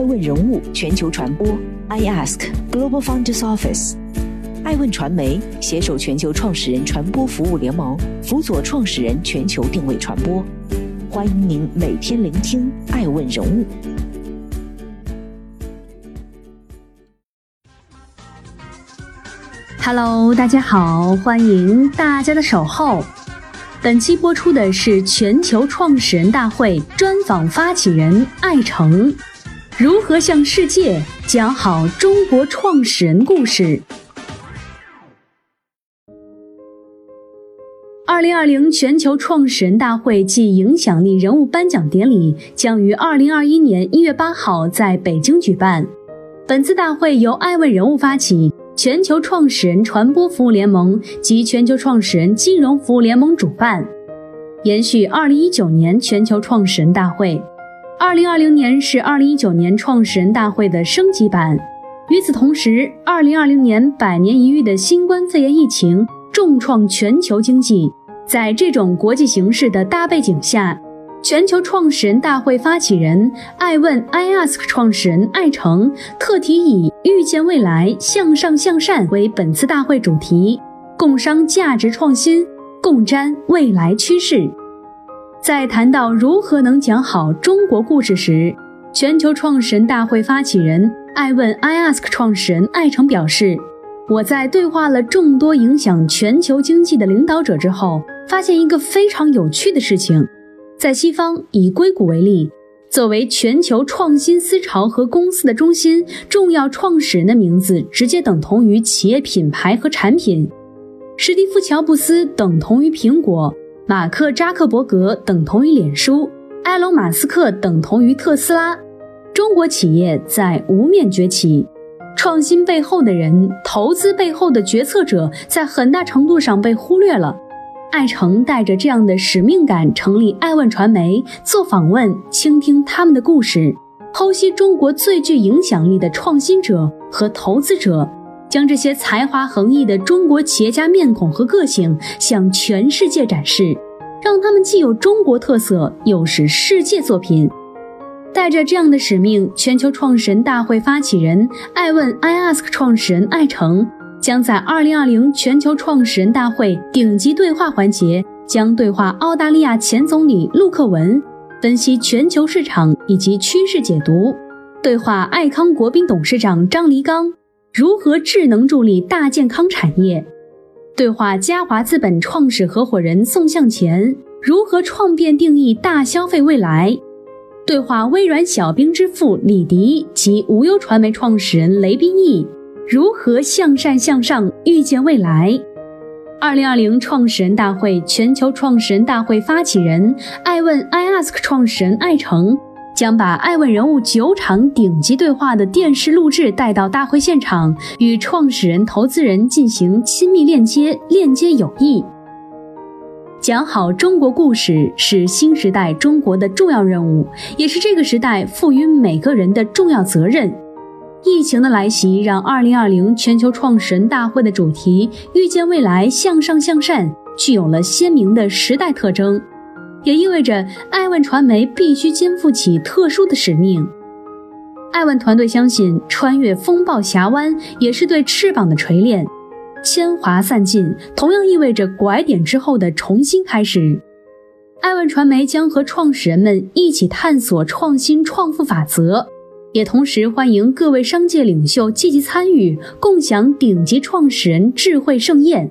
爱问人物全球传播，I Ask Global Founders Office。爱问传媒携手全球创始人传播服务联盟，辅佐创始人全球定位传播。欢迎您每天聆听爱问人物。Hello，大家好，欢迎大家的守候。本期播出的是全球创始人大会专访发起人艾诚，如何向世界讲好中国创始人故事？二零二零全球创始人大会暨影响力人物颁奖典礼将于二零二一年一月八号在北京举办。本次大会由爱问人物发起。全球创始人传播服务联盟及全球创始人金融服务联盟主办，延续2019年全球创始人大会。2020年是2019年创始人大会的升级版。与此同时，2020年百年一遇的新冠肺炎疫情重创全球经济，在这种国际形势的大背景下。全球创始人大会发起人爱问 iAsk 创始人艾诚特提以“预见未来，向上向善”为本次大会主题，共商价值创新，共瞻未来趋势。在谈到如何能讲好中国故事时，全球创始人大会发起人爱问 iAsk 创始人艾诚表示：“我在对话了众多影响全球经济的领导者之后，发现一个非常有趣的事情。”在西方，以硅谷为例，作为全球创新思潮和公司的中心，重要创始人的名字直接等同于企业品牌和产品。史蒂夫·乔布斯等同于苹果，马克·扎克伯格等同于脸书，埃隆·马斯克等同于特斯拉。中国企业在无面崛起，创新背后的人，投资背后的决策者，在很大程度上被忽略了。艾诚带着这样的使命感成立爱问传媒，做访问，倾听他们的故事，剖析中国最具影响力的创新者和投资者，将这些才华横溢的中国企业家面孔和个性向全世界展示，让他们既有中国特色，又是世界作品。带着这样的使命，全球创始人大会发起人爱问 iAsk 创始人艾诚。将在二零二零全球创始人大会顶级对话环节，将对话澳大利亚前总理陆克文，分析全球市场以及趋势解读；对话爱康国宾董事长张黎刚，如何智能助力大健康产业；对话嘉华资本创始合伙人宋向前，如何创变定义大消费未来；对话微软小冰之父李迪及无忧传媒创始人雷宾义。如何向善向上预见未来？二零二零创始人大会全球创始人大会发起人爱问 iAsk 创始人艾诚将把爱问人物九场顶级对话的电视录制带到大会现场，与创始人、投资人进行亲密链接，链接友谊。讲好中国故事是新时代中国的重要任务，也是这个时代赋予每个人的重要责任。疫情的来袭，让2020全球创始人大会的主题“预见未来，向上向善”具有了鲜明的时代特征，也意味着爱问传媒必须肩负起特殊的使命。爱问团队相信，穿越风暴峡湾也是对翅膀的锤炼，铅华散尽，同样意味着拐点之后的重新开始。爱问传媒将和创始人们一起探索创新创富法则。也同时欢迎各位商界领袖积极参与，共享顶级创始人智慧盛宴。